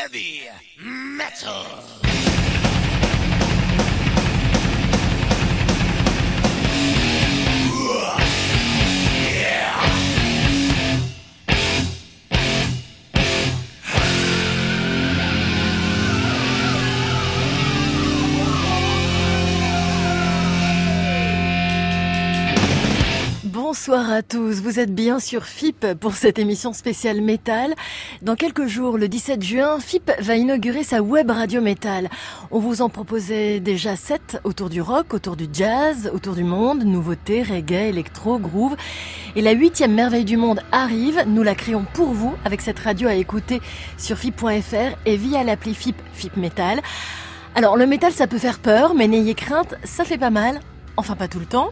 Heavy metal. Bonsoir à tous, vous êtes bien sur FIP pour cette émission spéciale métal. Dans quelques jours, le 17 juin, FIP va inaugurer sa web radio métal. On vous en proposait déjà sept autour du rock, autour du jazz, autour du monde, nouveautés, reggae, électro, groove. Et la huitième merveille du monde arrive, nous la créons pour vous avec cette radio à écouter sur FIP.fr et via l'appli FIP, FIP Metal. Alors le métal ça peut faire peur, mais n'ayez crainte, ça fait pas mal enfin pas tout le temps.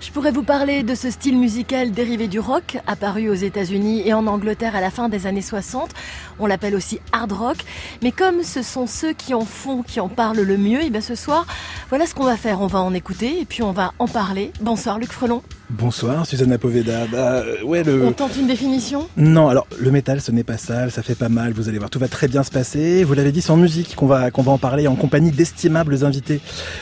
Je pourrais vous parler de ce style musical dérivé du rock, apparu aux États-Unis et en Angleterre à la fin des années 60. On l'appelle aussi hard rock. Mais comme ce sont ceux qui en font, qui en parlent le mieux, et bien ce soir, voilà ce qu'on va faire. On va en écouter et puis on va en parler. Bonsoir Luc Frelon. Bonsoir Susanna Poveda. Bah, euh, ouais, le... On tente une définition Non, alors le métal ce n'est pas sale, ça fait pas mal, vous allez voir, tout va très bien se passer. Vous l'avez dit, c'est en musique qu'on va, qu'on va en parler en compagnie d'estimables invités.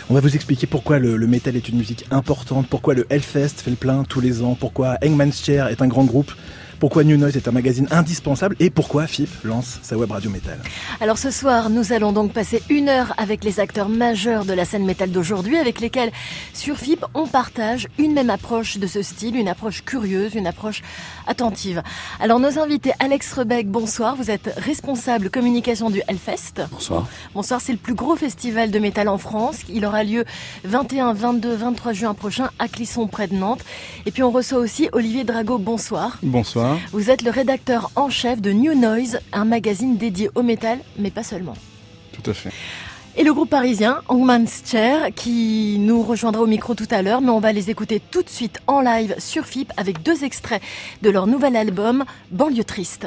On va vous expliquer pourquoi le, le métal est une musique importante, pourquoi le Hellfest fait le plein tous les ans, pourquoi Hangman's Chair est un grand groupe pourquoi New Noise est un magazine indispensable et pourquoi FIP lance sa web radio métal. Alors ce soir, nous allons donc passer une heure avec les acteurs majeurs de la scène métal d'aujourd'hui, avec lesquels sur FIP on partage une même approche de ce style, une approche curieuse, une approche attentive. Alors nos invités, Alex Rebec, bonsoir, vous êtes responsable communication du Hellfest. Bonsoir. Bonsoir, c'est le plus gros festival de métal en France. Il aura lieu 21, 22, 23 juin prochain à Clisson près de Nantes. Et puis on reçoit aussi Olivier Drago, bonsoir. Bonsoir. Vous êtes le rédacteur en chef de New Noise, un magazine dédié au métal, mais pas seulement. Tout à fait. Et le groupe parisien, Hangman's Chair, qui nous rejoindra au micro tout à l'heure, mais on va les écouter tout de suite en live sur FIP avec deux extraits de leur nouvel album, Banlieue Triste.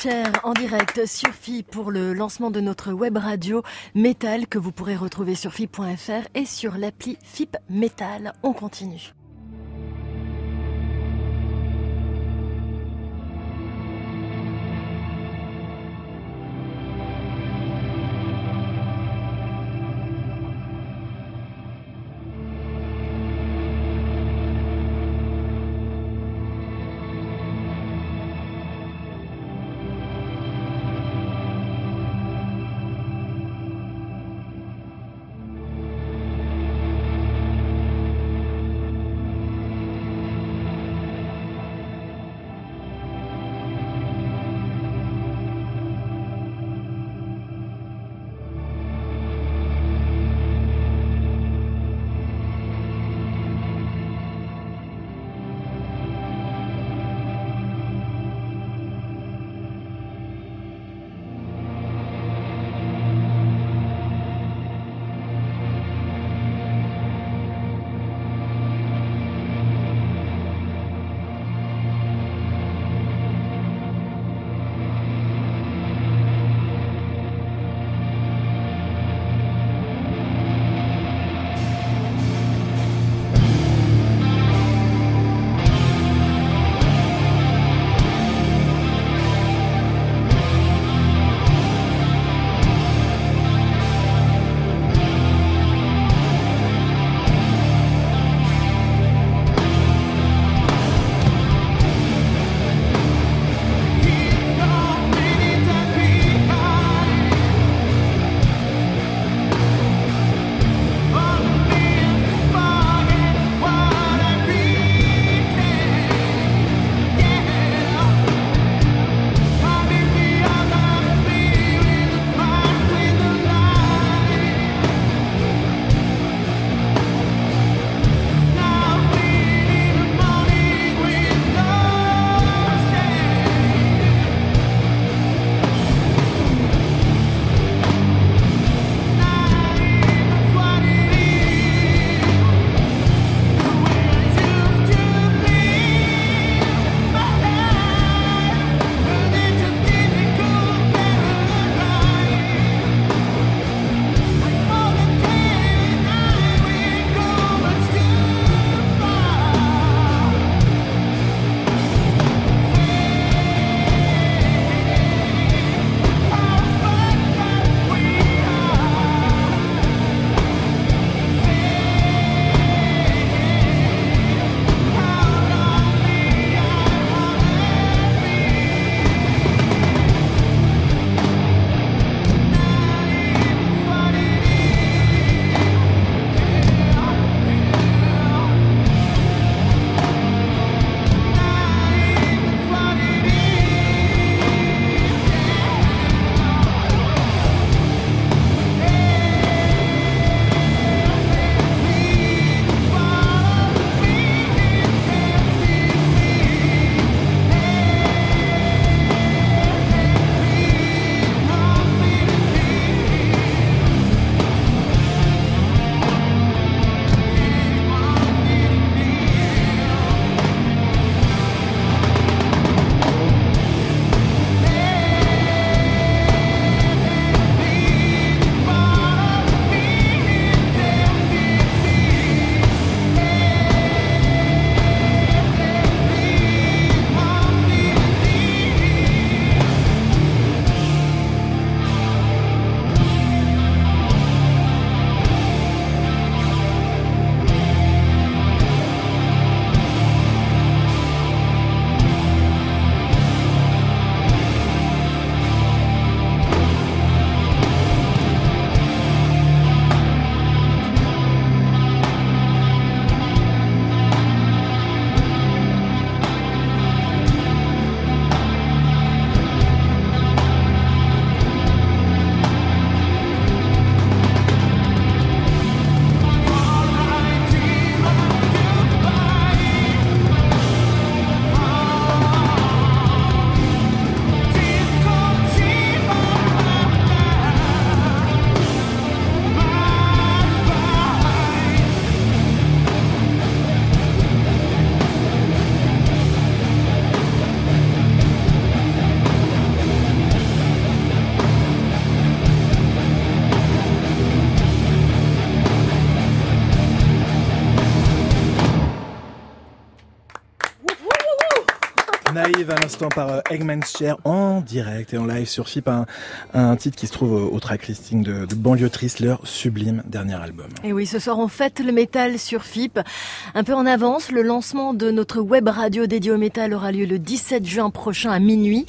Archer en direct sur FI pour le lancement de notre web radio Metal que vous pourrez retrouver sur FIP.fr et sur l'appli FIP Metal. On continue. À l'instant par euh, Eggman's Chair en direct et en live sur FIP, un, titre qui se trouve au, track listing de, de Banlieue Triste, leur sublime dernier album. Et oui, ce soir on fête le métal sur FIP. Un peu en avance, le lancement de notre web radio dédiée au métal aura lieu le 17 juin prochain à minuit.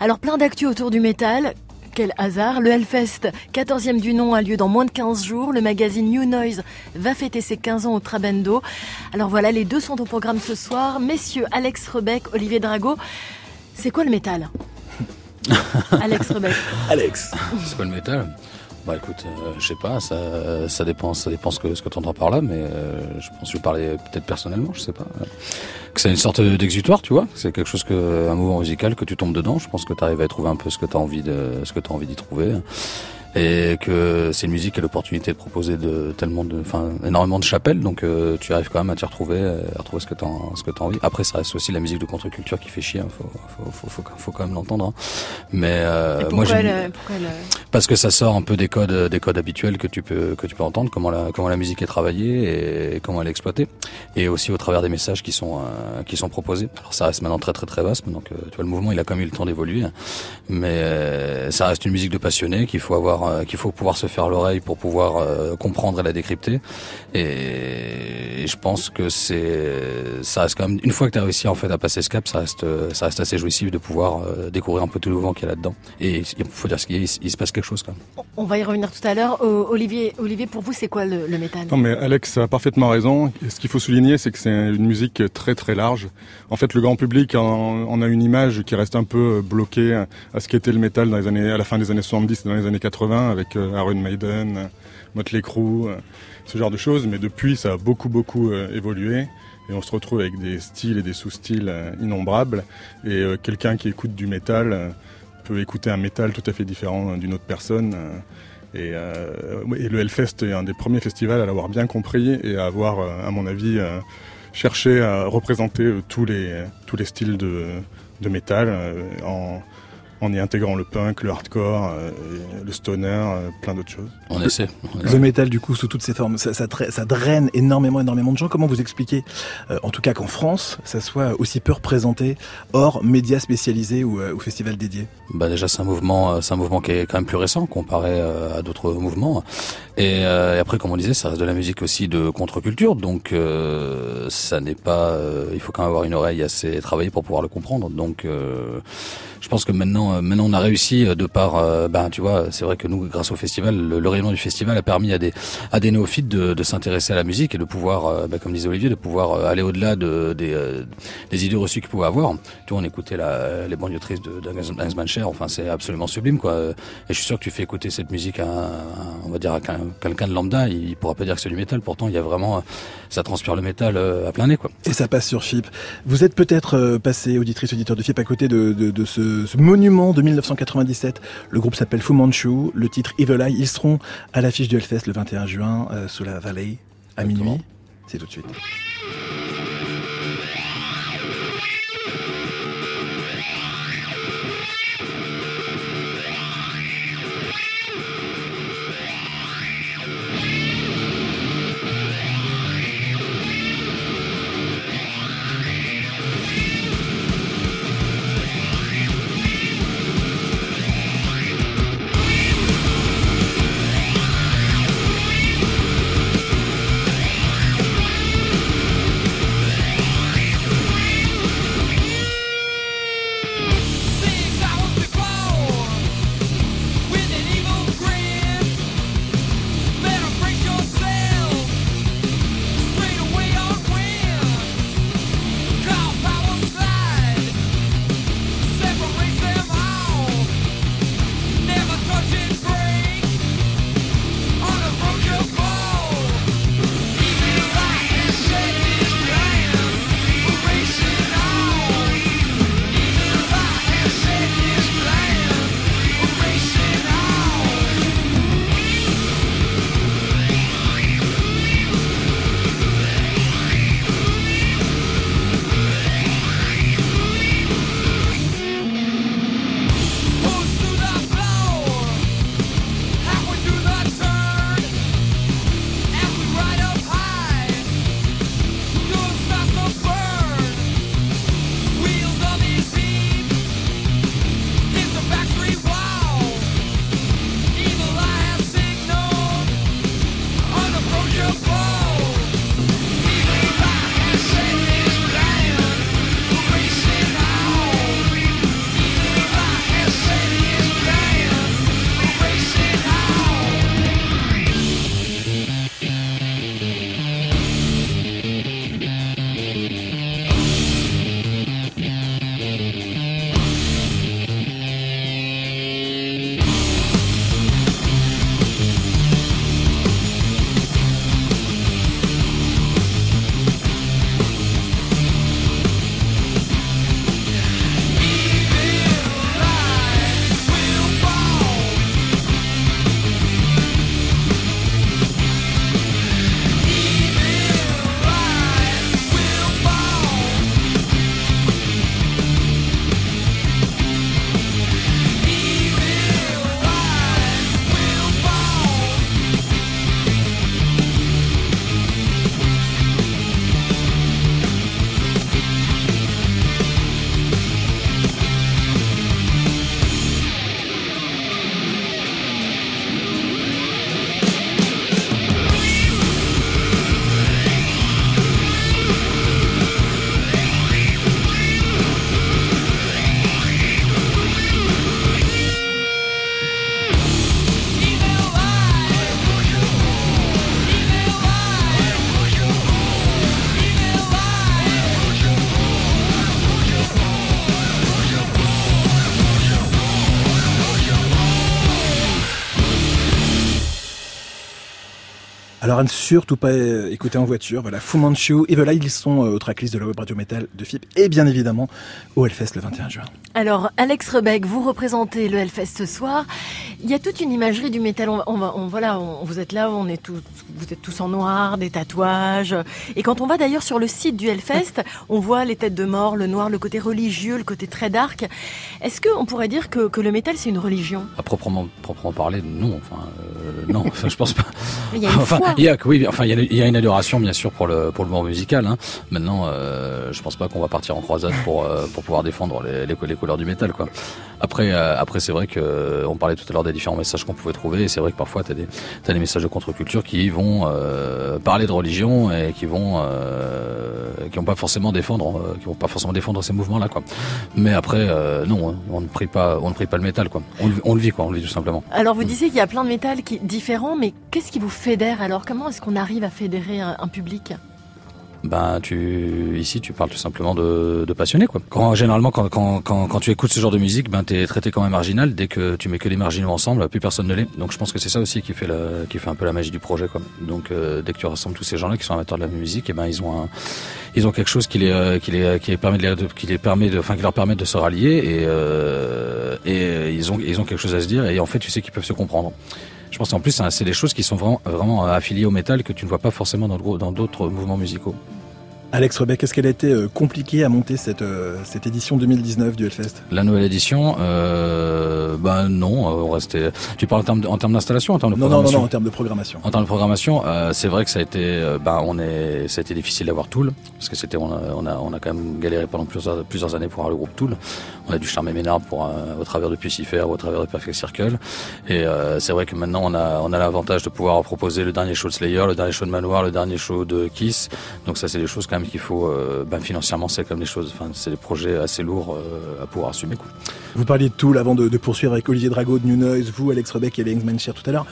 Alors plein d'actu autour du métal, quel hasard Le Hellfest, 14e du nom, a lieu dans moins de 15 jours. Le magazine New Noise va fêter ses 15 ans au Trabendo. Alors voilà, les deux sont au programme ce soir. Messieurs Alex Rebec, Olivier Drago, c'est quoi le métal? Alex Rebec. Alex. C'est quoi le métal? Bah écoute, euh, je sais pas, ça, ça dépend, ça dépend ce que, ce que tu entends par là, mais euh, je pense que je parler peut-être personnellement, je sais pas. Que c'est une sorte d'exutoire, tu vois. C'est quelque chose que, un mouvement musical que tu tombes dedans. Je pense que tu arrives à trouver un peu ce que tu as envie de, ce que tu envie d'y trouver et que c'est une musique qui a l'opportunité de proposer de tellement de, enfin, énormément de chapelles, donc euh, tu arrives quand même à t'y retrouver, à retrouver ce que t'as, ce que t'as envie. Après, ça reste aussi la musique de contre-culture qui fait chier, hein. faut, faut, faut, faut, faut, quand même l'entendre. Hein. Mais euh, moi, j'aime, le, pourquoi le... parce que ça sort un peu des codes, des codes habituels que tu peux, que tu peux entendre, comment la, comment la musique est travaillée et comment elle est exploitée, et aussi au travers des messages qui sont, euh, qui sont proposés. Alors ça reste maintenant très très très vaste, donc tu vois le mouvement, il a quand même eu le temps d'évoluer, mais ça reste une musique de passionné qu'il faut avoir euh, qu'il faut pouvoir se faire l'oreille pour pouvoir euh, comprendre et la décrypter. Et, je pense que c'est ça reste quand même une fois que tu as réussi en fait à passer ce cap, ça reste ça reste assez jouissif de pouvoir euh, découvrir un peu tout le vent qu'il y a là-dedans. Et il faut dire qu'il il, se passe quelque chose quand même. On va y revenir tout à l'heure. Olivier, Olivier, pour vous, c'est quoi le, le métal? Non, mais Alex a parfaitement raison. Ce qu'il faut souligner, c'est que c'est une musique très très large. En fait, le grand public en, en, a une image qui reste un peu bloquée à ce qu'était le métal dans les années, à la fin des années 70 et dans les années 80 avec euh, Iron Maiden, euh, Motley Crue, euh, ce genre de choses. Mais depuis, ça a beaucoup beaucoup évolué et on se retrouve avec des styles et des sous-styles innombrables. Et quelqu'un qui écoute du métal peut écouter un métal tout à fait différent d'une autre personne. Et, et, le Hellfest est un des premiers festivals à l'avoir bien compris et à avoir, à mon avis, cherché à représenter tous les, tous les styles de, de métal en en y intégrant le punk, le hardcore, euh, le stoner, euh, plein d'autres choses. On essaie. Le métal, du coup, sous toutes ses formes, ça, ça, ça draine énormément, énormément de gens. Comment vous expliquez, euh, en tout cas qu'en France, ça soit aussi peu représenté hors médias spécialisés ou, ou festivals dédiés? Bah déjà, c'est un mouvement, c'est un mouvement qui est quand même plus récent comparé à d'autres mouvements. Et, et, après, comme on disait, ça reste de la musique aussi de contre-culture, donc ça n'est pas. il faut quand même avoir une oreille assez travaillée pour pouvoir le comprendre. Donc je pense que maintenant, euh, maintenant on a réussi euh, de par, euh, ben tu vois, c'est vrai que nous, grâce au festival, le, le, rayonnement du festival a permis à des à des néophytes de, de s'intéresser à la musique et de pouvoir, ben, comme disait Olivier, de pouvoir aller au-delà de, des, des idées reçues qu'ils pouvaient avoir. Tu vois, on écoutait la, les banlieues tristes de, Cher, enfin c'est absolument sublime quoi. Et je suis sûr que tu fais écouter cette musique à, on va dire à quelqu'un de lambda, il pourra pas dire que c'est du métal. Pourtant, il y a vraiment, ça transpire le métal à plein nez quoi. Et ça passe sur FIP. Vous êtes peut-être passé auditrice auditeur de FIP à côté de, de, de ce ce, monument de 1997. Le groupe s'appelle Fu Manchu, le titre Evil Eye. Ils seront à l'affiche du Hellfest le 21 juin euh, sous la vallée à minuit. C'est tout de suite. À ne surtout pas euh, écouter en voiture. Voilà, Fu Manchu, Evil Eye, ils sont euh, au tracklist de la web radio metal de FIP et bien évidemment au Hellfest le 21 juin. Alors Alex Rebeck, vous représentez le Hellfest ce soir. Il y a toute une imagerie du métal. On, voilà, on, vous êtes là, on est tous, vous êtes tous en noir, des tatouages. Et quand on va d'ailleurs sur le site du Hellfest, on voit les têtes de mort, le noir, le côté religieux, le côté très dark. Est-ce qu'on pourrait dire que, que le métal c'est une religion? À proprement, proprement parler, non. Enfin, euh, non, enfin, je pense pas. Il y a une enfin, il y a, oui, enfin, il y a, il y a une adoration bien sûr pour le pour le monde musical. Hein. Maintenant, euh, je pense pas qu'on va partir en croisade pour euh, pour pouvoir défendre les, les, les couleurs du métal, quoi. Après, euh, après, c'est vrai que euh, on parlait tout à l'heure des différents messages qu'on pouvait trouver. Et c'est vrai que parfois, t'as des t'as des messages de contre-culture qui vont euh, parler de religion et qui vont euh, qui vont pas forcément défendre euh, qui vont pas forcément défendre ces mouvements-là, quoi. Mais après, euh, non, on ne prie pas on ne prie pas le métal, quoi. On, le- on le vit, quoi. On le vit tout simplement. Alors vous disiez qu'il y a plein de métal qui différents, mais qu'est-ce qui vous fédère alors? Comment est-ce qu'on arrive à fédérer un, public? Ben, tu ici, tu parles tout simplement de, de passionné, quoi. Généralement, quand, quand, quand, tu écoutes ce genre de musique, ben t'es traité comme un marginal. Dès que tu mets que des marginaux ensemble, plus personne ne l'est. Donc, je pense que c'est ça aussi qui fait qui fait un peu la magie du projet, quoi. Donc, euh, dès que tu rassembles tous ces gens-là qui sont amateurs de la musique, et ben ils ont ils ont quelque chose qui les, euh, qui les, qui les permet de, qui les permet de, enfin, qui leur permet de se rallier et, euh, et euh, ils ont, ils ont quelque chose à se dire. Et en fait, tu sais qu'ils peuvent se comprendre. Je pense qu'en plus, c'est des choses qui sont vraiment, vraiment affiliées au métal que tu ne vois pas forcément dans le gros- dans d'autres mouvements musicaux. Alex Rebeck, est-ce qu'elle a été euh, compliquée à monter cette, euh, cette édition 2019 du Hellfest? La nouvelle édition, euh, ben non, euh, on restait. Tu parles en termes de- en termes d'installation, en termes de Non, non, non, programmation. non, en termes de programmation. En termes de programmation, euh, c'est vrai que ça a été, euh, ben on est, ça a été difficile d'avoir Tool parce que c'était, on a, on a, on a quand même galéré pendant plusieurs, plusieurs années pour avoir le groupe Tool. On a dû charmer Ménard pour, euh, au travers de Pucifer ou au travers de Perfect Circle. Et euh, c'est vrai que maintenant on a, on a l'avantage de pouvoir proposer le dernier show de Slayer, le dernier show de Manoir, le dernier show de Kiss. Donc ça, c'est des choses quand même qu'il faut, euh, ben financièrement, c'est comme des choses, enfin, c'est des projets assez lourds euh, à pouvoir assumer. Quoi. Vous parliez de Tool avant de, de poursuivre avec Olivier Drago de New Noise, vous, Alex Rebeck et Hangman Share tout à l'heure.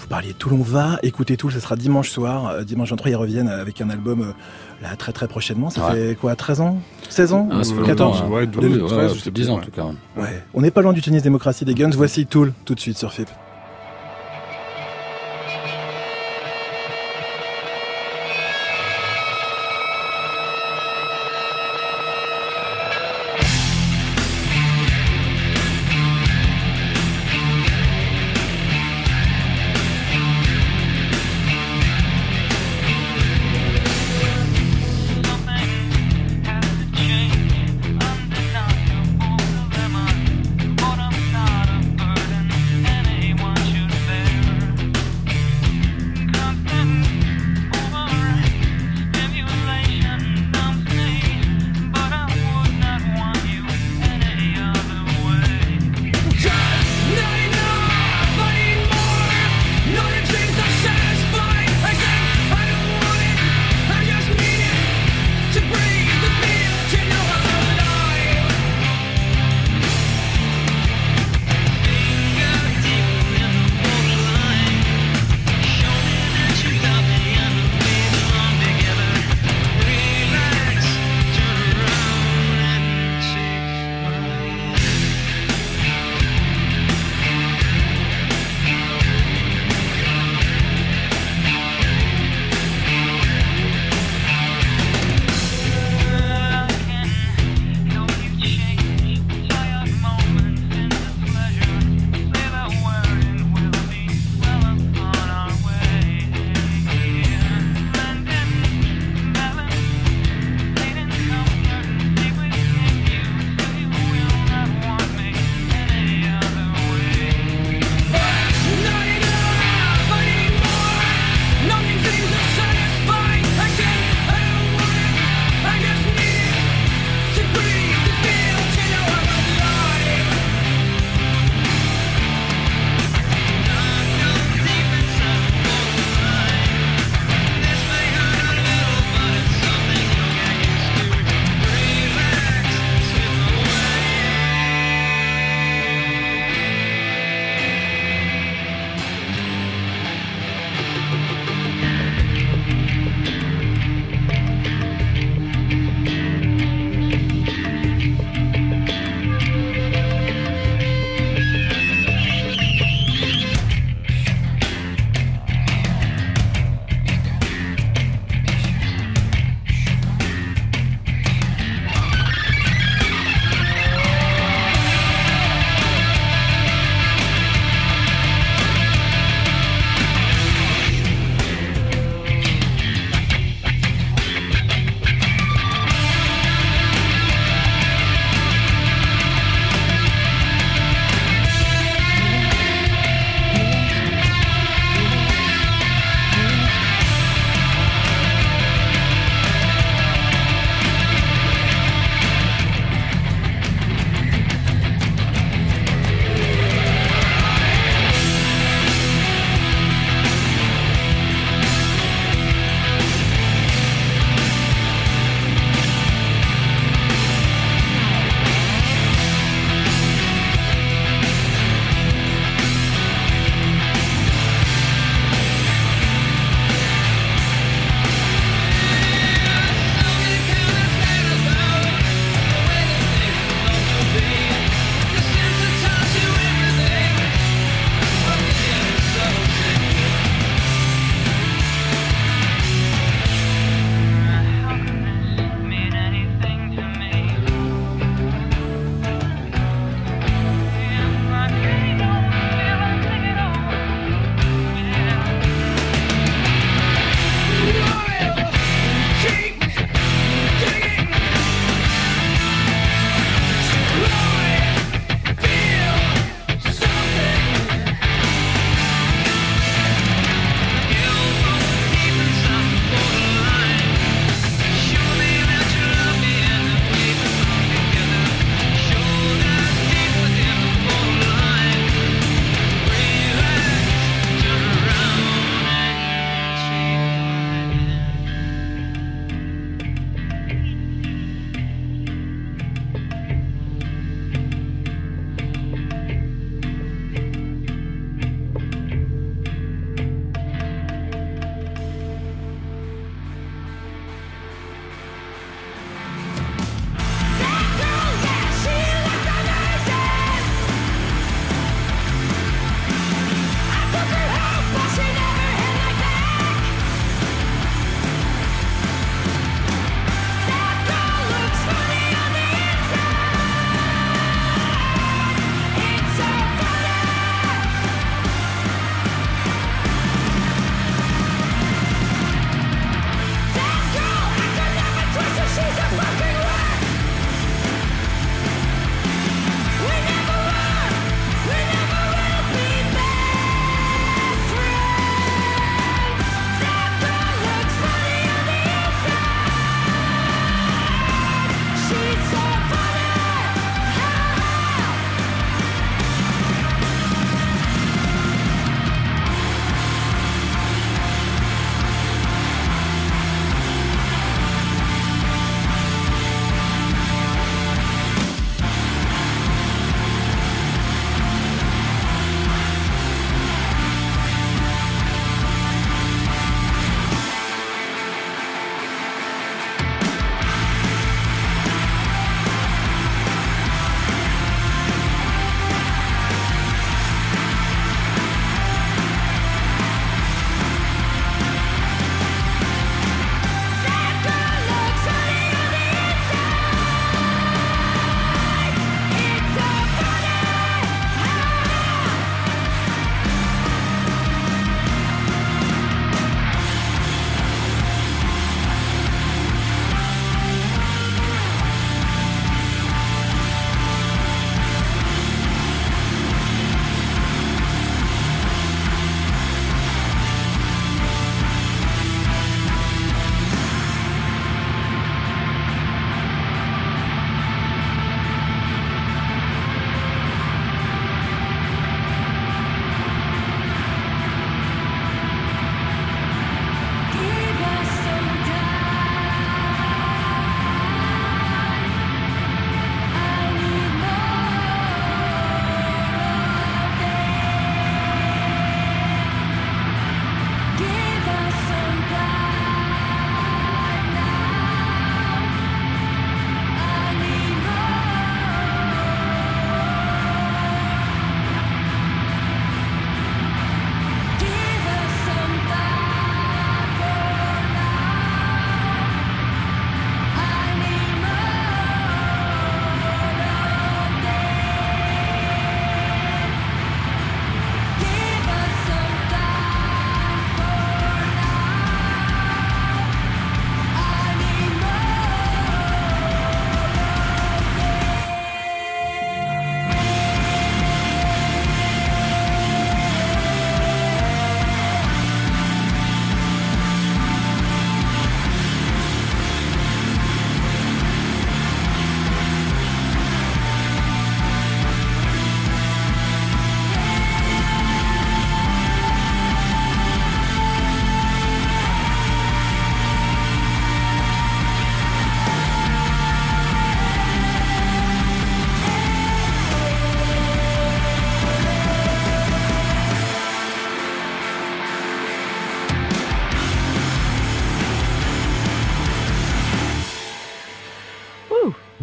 Vous parliez de Tool, on va écouter Tool, ce sera dimanche soir. Euh, dimanche 23, ils reviennent avec un album euh, là très très prochainement. Ça Ouais. fait quoi, 13 ans? 16 ans? Ah, ça fait 14 longtemps, ouais, hein. 12, Oui, ouais, 13, je plus sais de 10 plus, ans en ouais. tout cas. ouais. Ouais. On n'est pas loin du tennis démocratie des Guns. Voici Tool tout de suite sur FIP.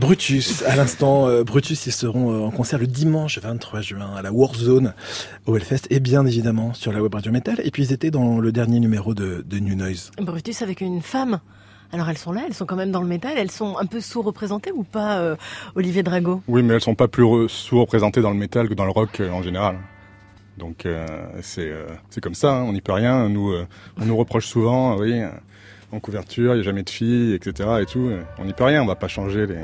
Brutus, à l'instant, euh, Brutus, ils seront euh, en concert le dimanche 23 juin à la Warzone au Hellfest et bien évidemment sur la web radio metal. Et puis ils étaient dans le dernier numéro de, de New Noise. Brutus avec une femme. Alors elles sont là, elles sont quand même dans le métal, elles sont un peu sous-représentées ou pas, euh, Olivier Drago? Oui, mais elles sont pas plus sous-représentées dans le métal que dans le rock en général. Donc c'est c'est comme ça, hein, on n'y peut rien. Nous, on nous reproche souvent, oui, en couverture, il n'y a jamais de filles, etc. Et tout. On n'y peut rien, on va pas changer les,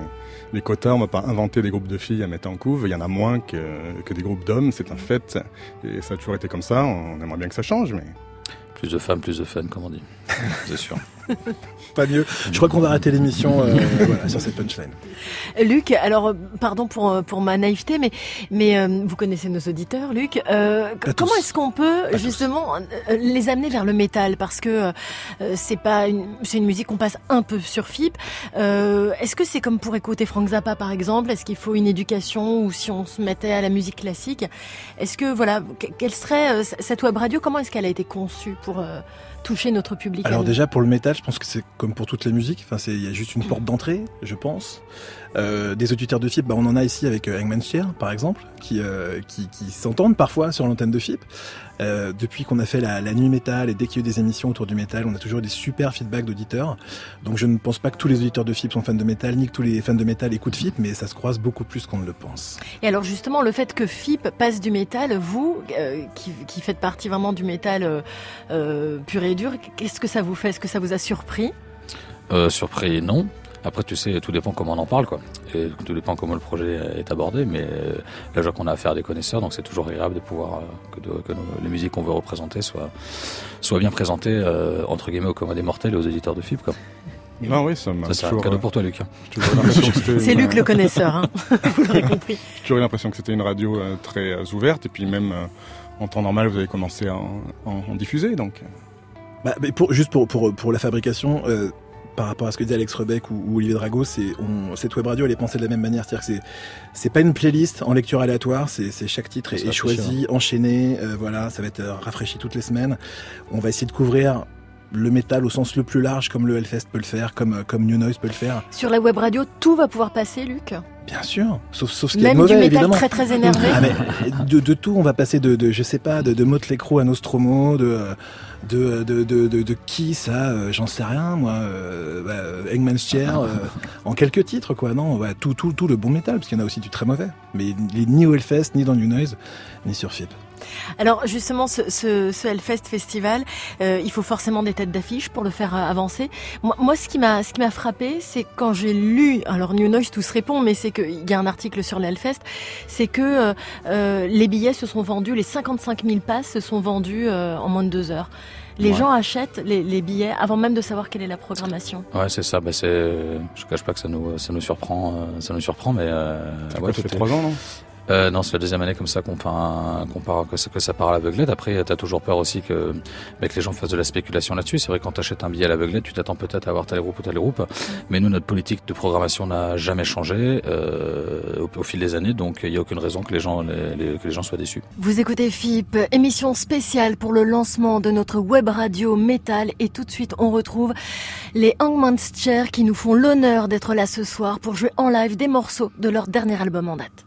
les quotas, on va pas inventer des groupes de filles à mettre en couve. Il y en a moins que, que des groupes d'hommes, c'est un fait. Et ça a toujours été comme ça. On aimerait bien que ça change, mais. Plus de femmes, plus de fun, comme on dit. c'est sûr. Pas mieux. Je crois qu'on va arrêter l'émission euh, voilà, sur cette punchline. Luc, alors euh, pardon pour euh, pour ma naïveté, mais mais vous connaissez nos auditeurs, Luc. comment est-ce qu'on peut justement les amener vers le métal? Parce que c'est pas une c'est une musique qu'on passe un peu sur FIP. est-ce que c'est comme pour écouter Frank Zappa par exemple? Est-ce qu'il faut une éducation ou si on se mettait à la musique classique? Est-ce que voilà quelle serait cette web radio Comment est-ce qu'elle a été conçue pour toucher notre public Alors déjà pour le métal, je pense que c'est comme pour toutes les musiques. Enfin, c'est il y a juste une porte d'entrée, je pense. Euh, des auditeurs de FIP, bah, on en a ici avec euh, Hangman's Chair, par exemple, qui, euh, qui, qui s'entendent parfois sur l'antenne de FIP. Euh, depuis qu'on a fait la, la, nuit métal et dès qu'il y a eu des émissions autour du métal, on a toujours des super feedbacks d'auditeurs. Donc je ne pense pas que tous les auditeurs de FIP sont fans de métal, ni que tous les fans de métal écoutent FIP, mais ça se croise beaucoup plus qu'on ne le pense. Et alors justement, le fait que FIP passe du métal, vous, euh, qui, qui, faites partie vraiment du métal euh, pur et dur, qu'est-ce que ça vous fait? Est-ce que ça vous a surpris? Surpris, non. Après, tu sais, tout dépend comment on en parle, quoi. Et tout dépend comment le projet est abordé. Mais euh, là, je vois qu'on a affaire à des connaisseurs, donc c'est toujours agréable de pouvoir euh, que, que les musiques qu'on veut représenter soient, soient bien présentées euh, entre guillemets aux commodes des mortels et aux éditeurs de FIP, quoi. Non, oui, ça m'a. C'est un cadeau pour toi, Luc. C'est Luc le connaisseur, hein. vous l'aurez compris. J'ai toujours eu l'impression que c'était une radio très ouverte, et puis même en temps normal, vous avez commencé à en, en diffuser, donc. Bah, mais pour, juste pour, pour, pour la fabrication, euh, par rapport à ce que dit Alex Rebec ou, Olivier Drago, c'est cette web radio elle est pensée de la même manière, c'est-à-dire que c'est pas une playlist en lecture aléatoire, c'est chaque titre est, choisi, enchaîné, euh, voilà, ça va être euh, rafraîchi toutes les semaines. On va essayer de couvrir le métal au sens le plus large, comme le Hellfest peut le faire, comme, euh, comme New Noise peut le faire. Sur la web radio, tout va pouvoir passer, Luc Bien sûr, sauf, sauf ce qui Même est mauvais, du métal évidemment. très très énervé. Ah, mais de, de, tout, on va passer de, de je sais pas, de, de Motley Crue à Nostromo, de de de de, de, de qui ça, euh, j'en sais rien, moi, euh, bah, Eggman's Chair, euh, en quelques titres, quoi. Non, ouais, tout tout tout le bon métal, parce qu'il y en a aussi du très mauvais. Mais ni au Hellfest, ni dans New Noise, ni sur FIP. Alors justement, ce, ce, ce Hellfest Festival, euh, il faut forcément des têtes d'affiche pour le faire avancer. Moi, moi ce qui m'a ce qui m'a frappé, c'est quand j'ai lu, alors New Noise tous répond, mais c'est qu'il y a un article sur le Hellfest, c'est que euh, euh, les billets se sont vendus, les 55 000 passes se sont vendus euh, en moins de deux heures. Les ouais. gens achètent les, les, billets avant même de savoir quelle est la programmation. Ouais, c'est ça. Bah, c'est, je cache pas que ça nous, ça nous surprend, euh, ça nous surprend, mais euh, ouais, ça fait trois ans, non? Euh, non, c'est la deuxième année comme ça qu'on part, part que, ça, que part à l'aveuglette. Après, t'as toujours peur aussi que, bah, que les gens fassent de la spéculation là-dessus. C'est vrai quand t'achètes un billet à l'aveuglette, tu t'attends peut-être à avoir tel groupe ou tel groupe. Mais nous, notre politique de programmation n'a jamais changé euh, au, fil des années, donc il n'y a aucune raison que les gens, que les gens soient déçus. Vous écoutez FIP, émission spéciale pour le lancement de notre web radio métal, et tout de suite on retrouve les Hangman's Chair qui nous font l'honneur d'être là ce soir pour jouer en live des morceaux de leur dernier album en date.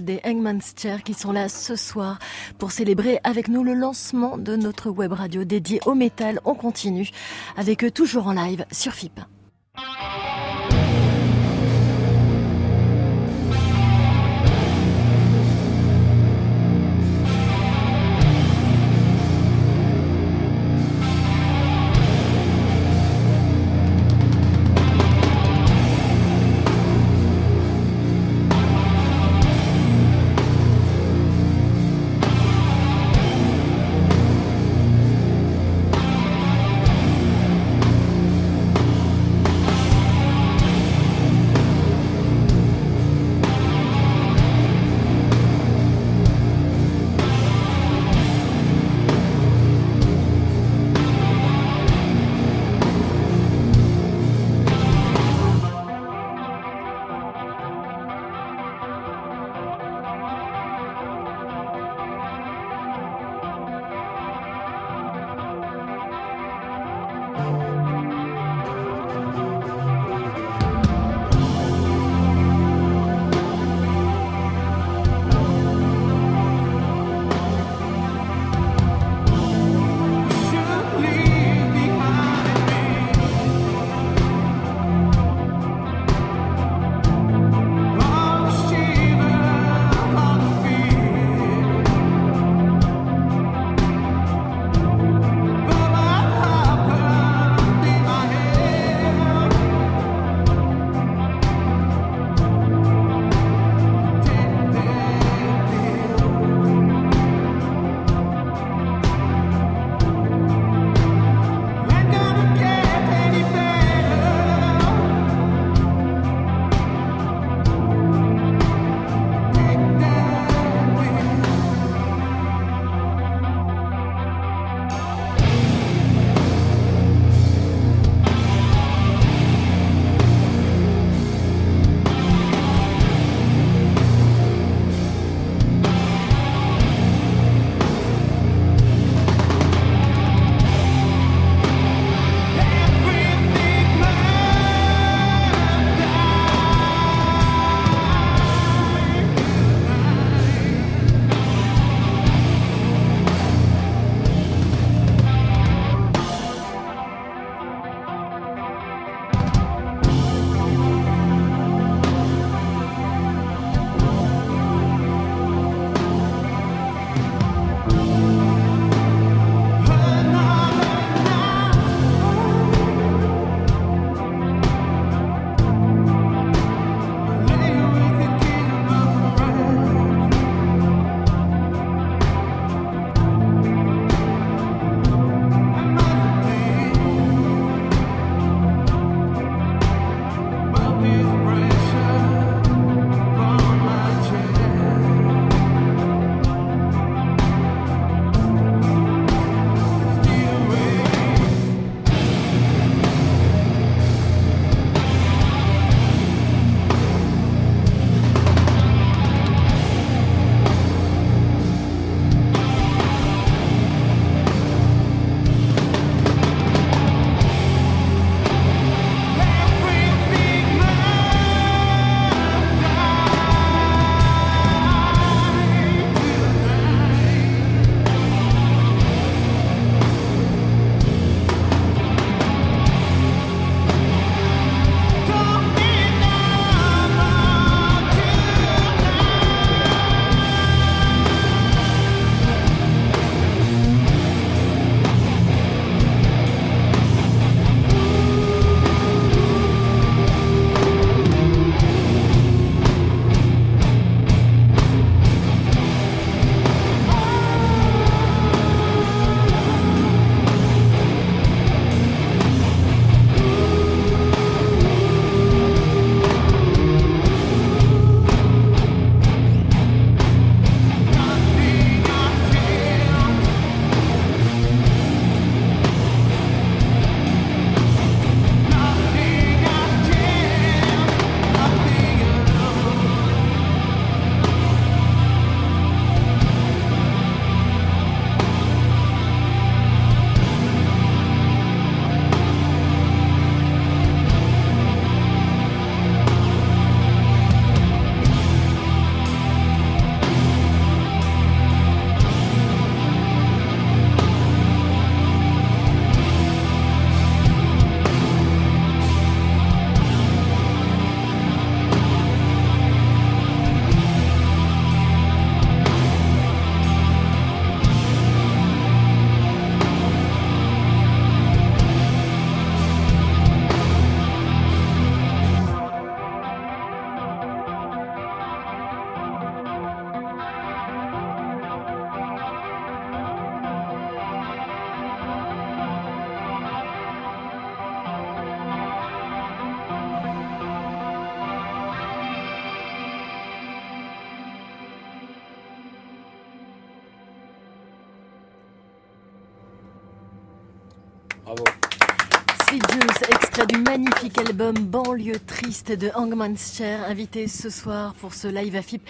Des Hangman's qui sont là ce soir pour célébrer avec nous le lancement de notre web radio dédiée au métal. On continue avec eux toujours en live sur FIP. Bravo. Juice, extrait du magnifique album Banlieue Triste de Hangman's Chair, invité ce soir pour ce live à FIP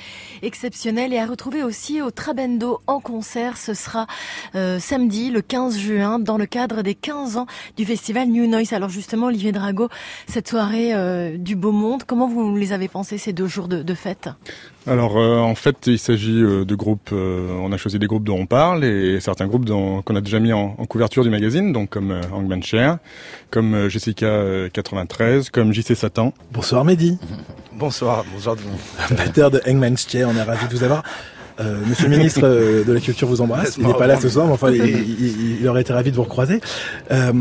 exceptionnel et à retrouver aussi au Trabendo en concert. Ce sera euh, samedi, le 15 juin, dans le cadre des 15 ans du festival New Noise. Alors justement, Olivier Drago, cette soirée euh, du beau monde, comment vous les avez pensés ces deux jours de, de fête? Alors euh, en fait, il s'agit euh, de groupes. euh, on a choisi des groupes dont on parle et certains groupes dont- qu'on a déjà mis en, en couverture du magazine, donc comme euh, Hangman Chair, comme euh, Jessica euh, 93, comme JC Satan. Bonsoir Mehdi, Bonsoir, bonsoir tout le monde. batteur de Hangman's Chair, on est ravi de vous avoir. Euh, Monsieur le ministre euh, de la Culture vous embrasse. Il n'est pas là ce soir, mais enfin, il, il- il aurait été ravi de vous recroiser. Euh,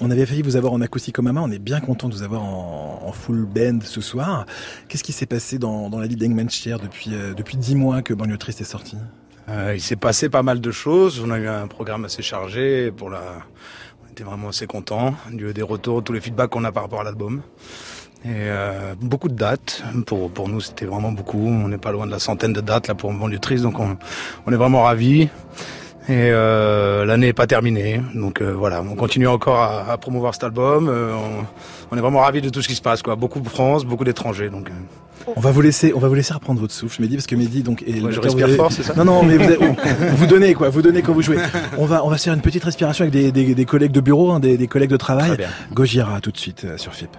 on avait failli vous avoir en acoustique au Mama. On est bien content de vous avoir en, en full band ce soir. Qu'est-ce qui s'est passé dans, dans la vie d'Hangman's Chair depuis euh, depuis dix mois que Banlieue Triste est sorti Euh, il s'est passé pas mal de choses. On a eu un programme assez chargé. Pour la... On était vraiment assez contents du- des retours, tous les feedbacks qu'on a par rapport à l'album. Et euh, beaucoup de dates. Pour, pour nous, c'était vraiment beaucoup. On n'est pas loin de la centaine de dates là pour Banlieue Triste, donc on, on est vraiment ravis. Et euh, l'année n'est pas terminée, donc euh, voilà, on continue encore à, à promouvoir cet album. Euh, on, on est vraiment ravis de tout ce qui se passe, quoi. Beaucoup de France, beaucoup d'étrangers, donc. euh, On va vous laisser, on va vous laisser reprendre votre souffle, Mehdi, parce que Mehdi donc est. Moi, je respire vous fort, c'est ça Non, non, mais vous, avez- vous- vous donnez quoi, vous donnez quand vous jouez. On va, on va se faire une petite respiration avec des, des, des collègues de bureau, hein, des, des collègues de travail. Très bien. Gojira tout de suite euh, sur FIP.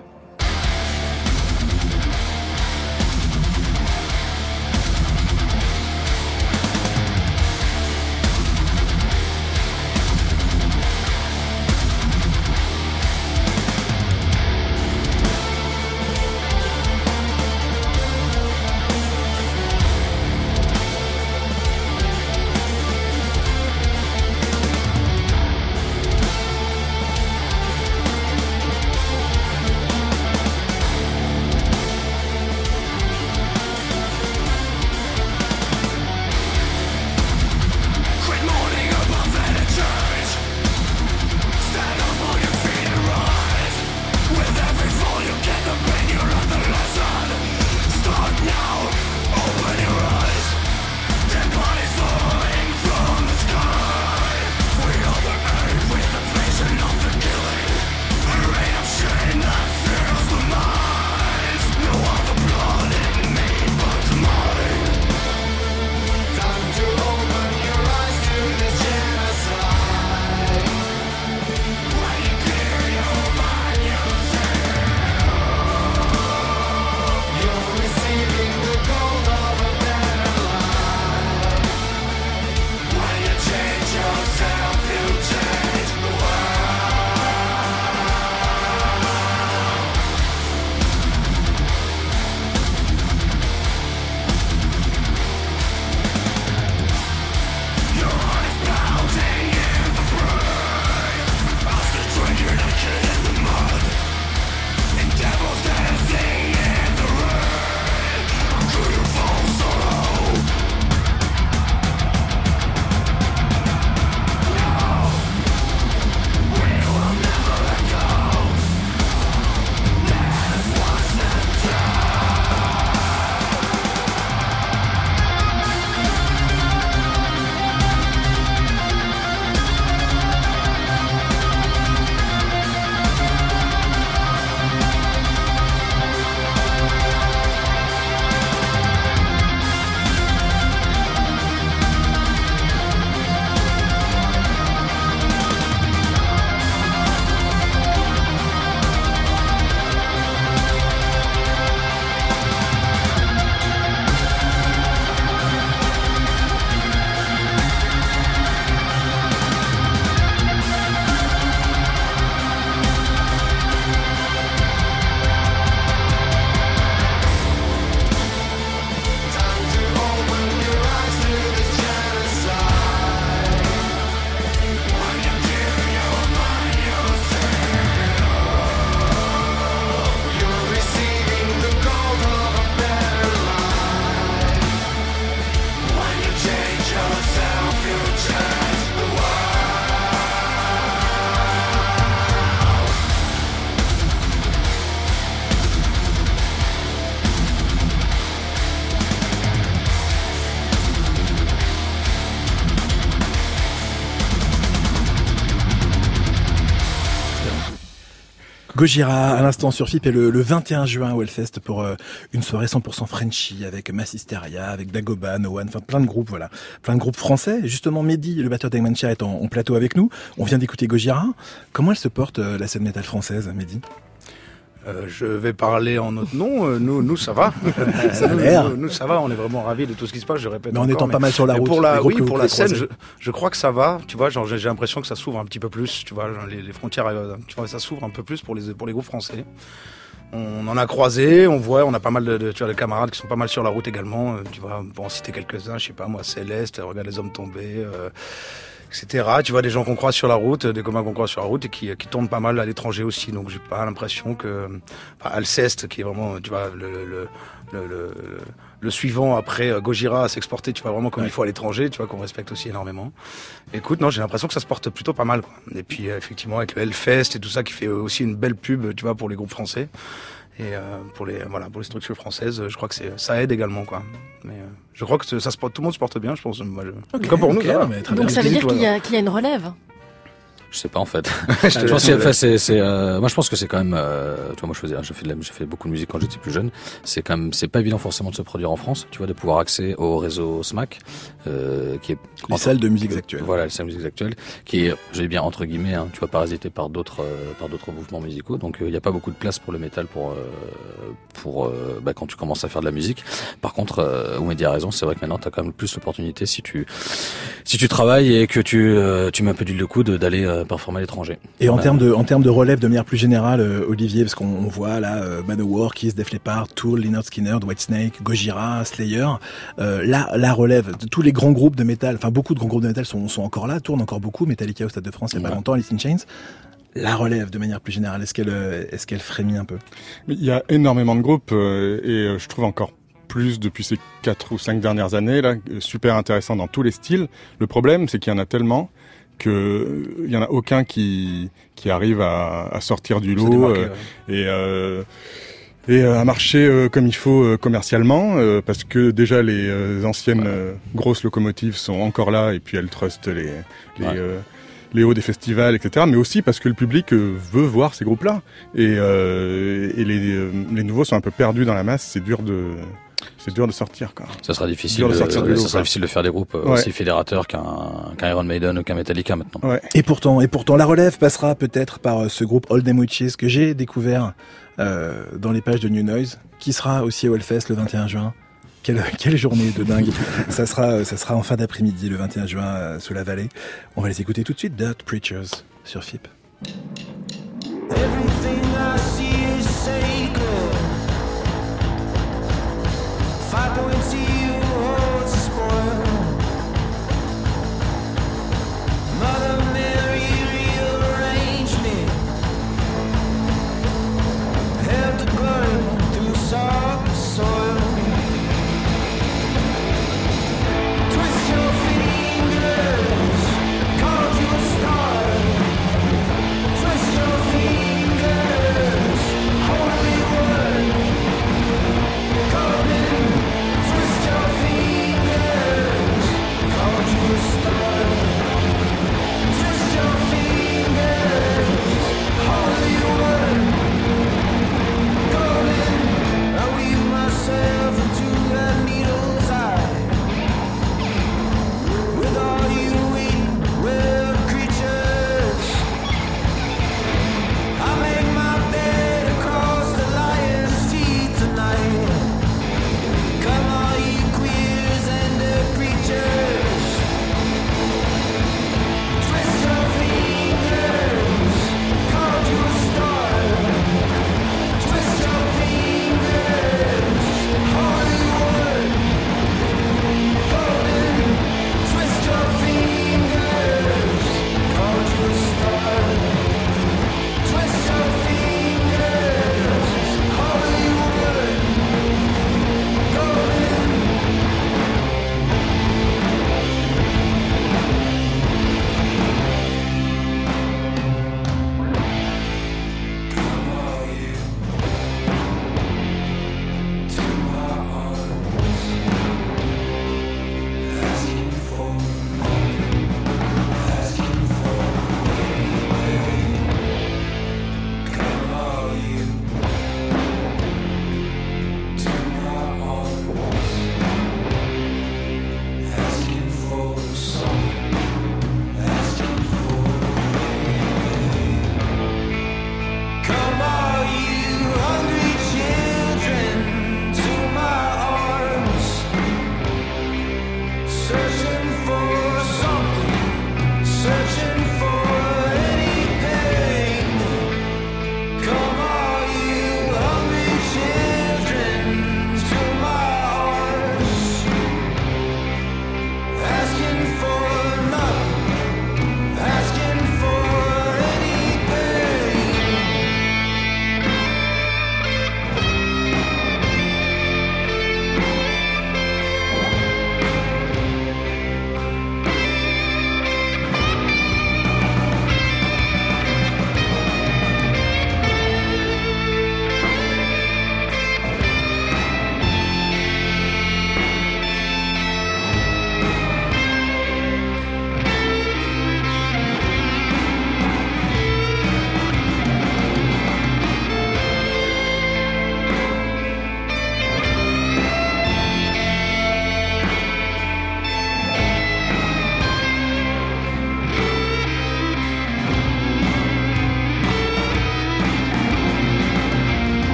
Gojira à l'instant sur FIP et le, 21 juin au Hellfest pour euh, une soirée 100% Frenchy avec Massisteria, avec Dagoba, No One, enfin plein de groupes, voilà, plein de groupes français. Justement, Mehdi, le batteur d'Egmancha est en, plateau avec nous. On vient d'écouter Gojira. Comment elle se porte euh, la scène métal française, Mehdi? Euh, je vais parler en notre nom. Euh, nous, nous, ça va. ça nous, nous, ça va. On est vraiment ravis de tout ce qui se passe. Je répète. Mais en étant pas mal sur la route. Pour la, oui, pour la scène, je, je, crois que ça va. Tu vois, genre, j'ai l'impression que ça s'ouvre un petit peu plus. Tu vois, les, les frontières, euh, tu vois, ça s'ouvre un peu plus pour les pour les groupes français. On en a croisé, on voit, on a pas mal de, tu vois, de camarades qui sont pas mal sur la route également. Tu vois, pour en citer quelques-uns, je sais pas moi, Céleste, Regarde les hommes tombés. Etc. Tu vois des gens qu'on croise sur la route, des communs qu'on croise sur la route et qui, qui tournent pas mal à l'étranger aussi. Donc j'ai pas l'impression que enfin, Alceste, qui est vraiment, tu vois, le, le, le, le suivant après euh, Gojira à s'exporter, tu vois vraiment comme il faut à l'étranger, tu vois qu'on respecte aussi énormément. Écoute, non, j'ai l'impression que ça se porte plutôt pas mal. Quoi. Et puis euh, effectivement avec le Hellfest et tout ça qui fait aussi une belle pub, tu vois, pour les groupes français. Et euh, pour les voilà pour les structures françaises, je crois que c'est ça aide également quoi. Mais euh, je crois que ça se porte, tout le monde se porte bien, je pense. Moi, je... Comme pour nous. Donc ça veut dire qu'il y, y, a une relève. Je sais pas en fait. je pense que c'est, c'est, euh, moi je pense que c'est quand même, euh, tu vois, moi je faisais, j'ai fait, j'ai fait beaucoup de musique quand j'étais plus jeune. C'est quand même, c'est pas évident forcément de se produire en France, tu vois, de pouvoir accéder au réseau SMAC, euh, qui est les salles de musique actuelles. Voilà, les salles de musique actuelles, qui est, j'ai bien entre guillemets, hein, tu vois, parasité par d'autres, euh, par d'autres mouvements musicaux. Donc il n'y a pas beaucoup de place pour le métal pour, pour, bah, quand tu commences à faire de la musique. Par contre, euh, Oumedi a raison, c'est vrai que maintenant tu as quand même plus l'opportunité si tu, si tu travailles et que tu, tu mets un peu d'huile de coude d'aller performer à l'étranger. Et en termes de en termes de relève de manière plus générale, euh, Olivier, parce qu'on voit là euh, Manowar, Kiss, Def Leppard, Tool, Leonard Skinner, Whitesnake, Gojira, Slayer. Euh, là, la relève de tous les grands groupes de métal, enfin beaucoup de grands groupes de métal sont, sont encore là, tournent encore beaucoup. Metallica au Stade de France il y a pas longtemps, Alice in Chains la relève de manière plus générale Est-ce qu'elle est-ce qu'elle frémit un peu? Il y a énormément de groupes et je trouve encore plus depuis ces quatre ou cinq dernières années là, super intéressant dans tous les styles. Le problème, c'est qu'il y en a tellement il y en a aucun qui qui arrive à, à sortir du lot euh, et euh, et euh, à marcher comme il faut commercialement parce que déjà les anciennes grosses locomotives sont encore là et puis elles trustent les les, les hauts des festivals, etc. Mais aussi parce que le public veut voir ces groupes-là et, et les, les nouveaux sont un peu perdus dans la masse. C'est dur de c'est dur de sortir. Quoi. Ça sera difficile. De, sortir ça sera difficile de faire des groupes euh, aussi fédérateurs qu'un Iron Maiden ou qu'un Metallica maintenant. Ouais. Et pourtant, et pourtant, la relève passera peut-être par euh, ce groupe Old Witches que j'ai découvert euh, dans les pages de New Noise, qui sera aussi au Hellfest le 21 juin. Quelle, quelle journée de dingue Ça sera, ça sera en fin d'après-midi le 21 juin euh, sous la vallée. On va les écouter tout de suite. Dirt Preachers sur FIP.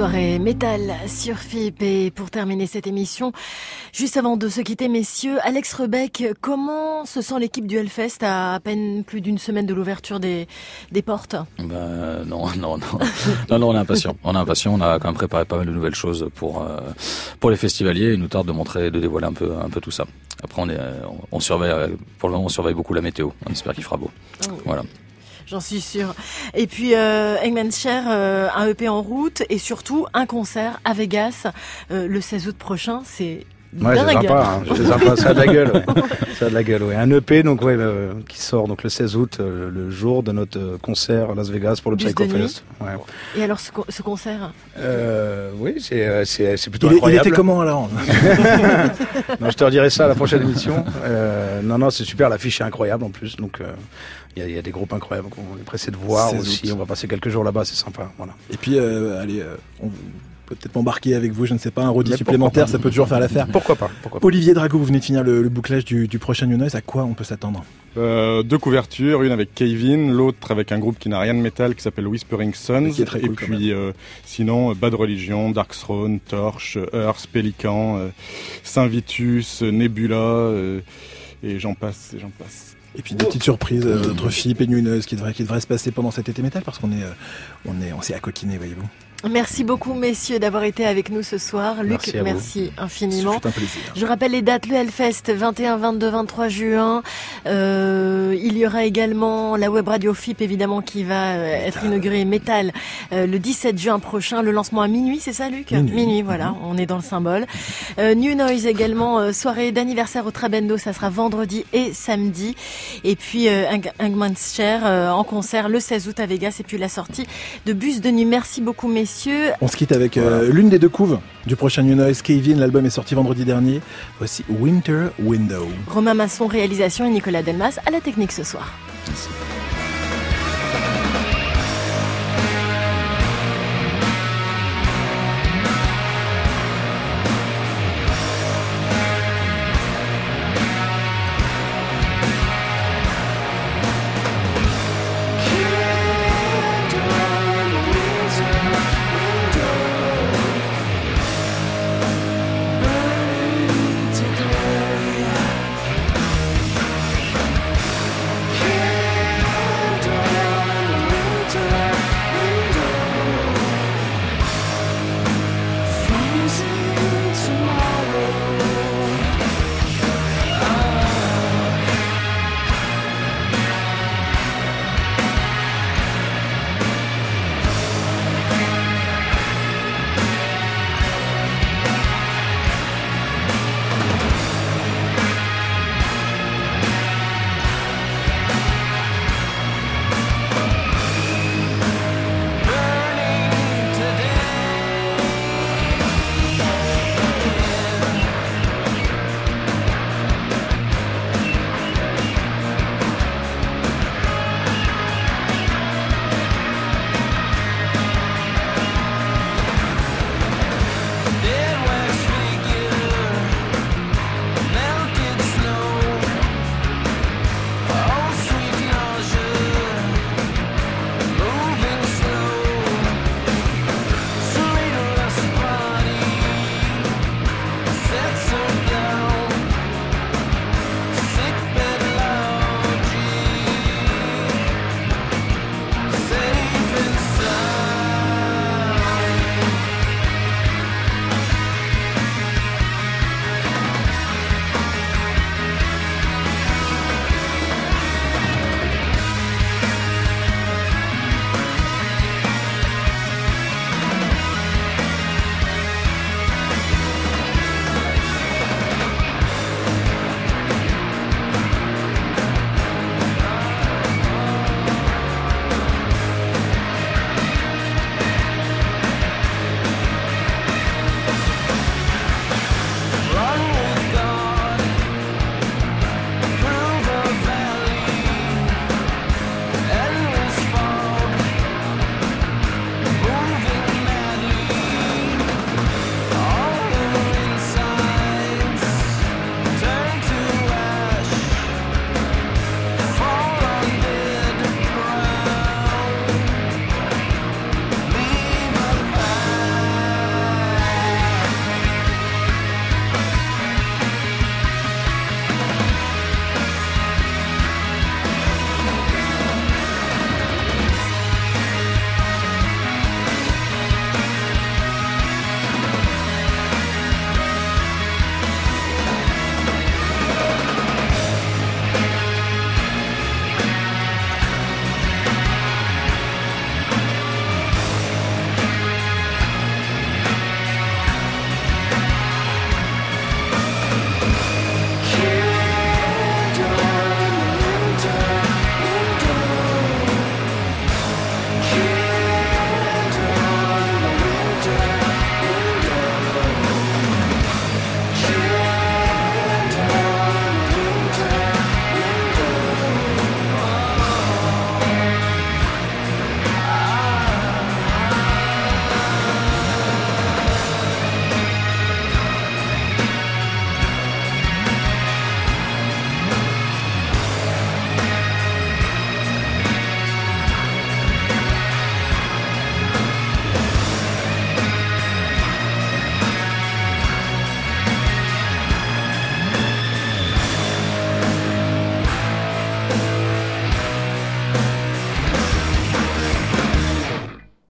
Soirée métal sur FIP et pour terminer cette émission, juste avant de se quitter messieurs, Alex Rebec, comment se sent l'équipe du Hellfest à à peine plus d'une semaine de l'ouverture des, des portes? Ben, non, non, non, non, non, on est impatient. On est impatient. On a quand même préparé pas mal de nouvelles choses pour euh, pour les festivaliers. Il nous tarde de montrer, de dévoiler un peu un peu tout ça. Après, on est, euh, on, on surveille. euh, Pour le moment, on surveille beaucoup la météo. On espère qu'il fera beau. Oh. Voilà. J'en suis sûre. Et puis euh, Eggman's Share, euh, un EP en route et surtout un concert à Vegas euh, le 16 août prochain. C'est Ouais, c'est sympa, hein, c'est sympa, ça a de la gueule. ouais. Ça a de la gueule, ouais. Un EP, donc ouais, euh, qui sort donc le 16 août, euh, le jour de notre concert à Las Vegas pour le Psycho. Fest. Ouais. Et alors ce, co- ce concert? Euh, oui, c'est euh, plutôt Il, est- il incroyable. était comment alors? Non, je te redirai ça à la prochaine émission. Euh, non, non, c'est super. L'affiche est incroyable en plus. Donc, euh, il y, a, il y a des groupes incroyables qu'on est pressé de voir 16 aussi. août. On va passer quelques jours là-bas, c'est sympa. Voilà. Et puis, euh, allez, euh, on peut peut-être m'embarquer avec vous, je ne sais pas, un roadie Mais supplémentaire, pourquoi ça peut toujours faire l'affaire. Pourquoi pas Pourquoi pas Olivier Drago, vous venez de finir le, le bouclage du, du prochain New Noise, à quoi on peut s'attendre? Euh, deux couvertures, une avec Kevin, l'autre avec un groupe qui n'a rien de métal qui s'appelle Whispering Sons. Qui est très et cool, puis euh, sinon Bad Religion, Dark Throne, Torch, Earth, Pélican, euh, Saint Vitus, Nebula euh, et j'en passe, et j'en passe. Et puis des petites surprises euh, entre Noise qui devraient, qui devraient se passer pendant cet été métal parce qu'on est, euh, on est, on s'est à coquiner, voyez-vous. Merci beaucoup messieurs d'avoir été avec nous ce soir. Luc, Merci infiniment. Un. Je rappelle les dates, le Hellfest 21, 22, 23 juin. Euh, il y aura également la web radio FIP évidemment qui va euh, être inaugurée métal euh, le 17 juin prochain. Le lancement à minuit, c'est ça Luc Minuit. voilà, on est dans le symbole. Euh, New Noise également, euh, soirée d'anniversaire au Trabendo, ça sera vendredi et samedi. Et puis euh, Ing- Ingman's euh, en concert le 16 août à Vegas et puis la sortie de Bus de nuit. Merci beaucoup messieurs. On se quitte avec euh, l'une des deux couves du prochain New Noise, Kevin. L'album est sorti vendredi dernier. Voici Winter Window. Romain Masson réalisation et Nicolas Delmas à la technique ce soir. Merci.